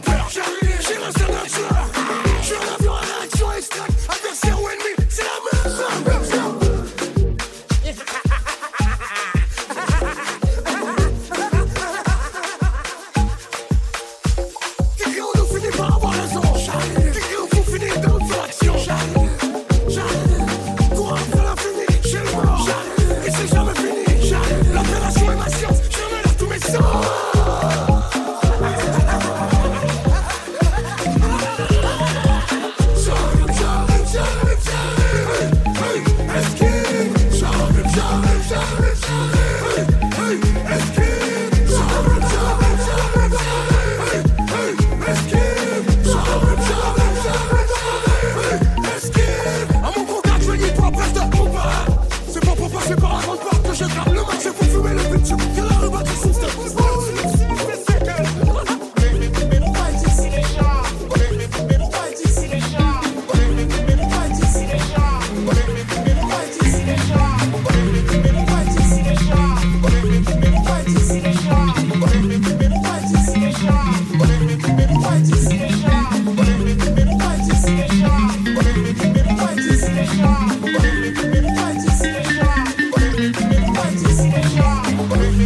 peur, j'arrive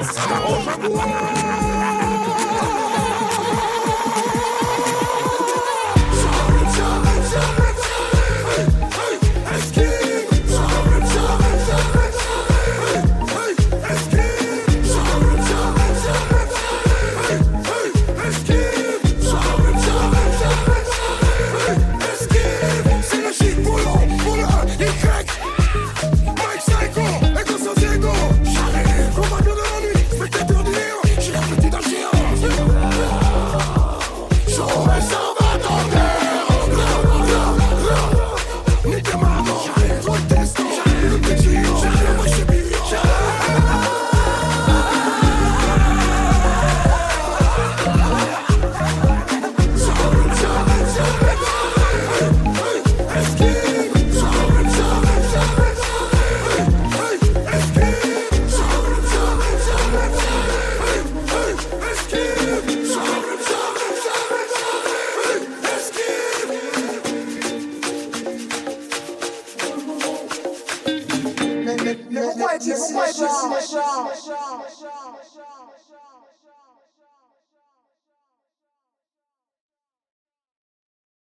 Oh my God. Number one,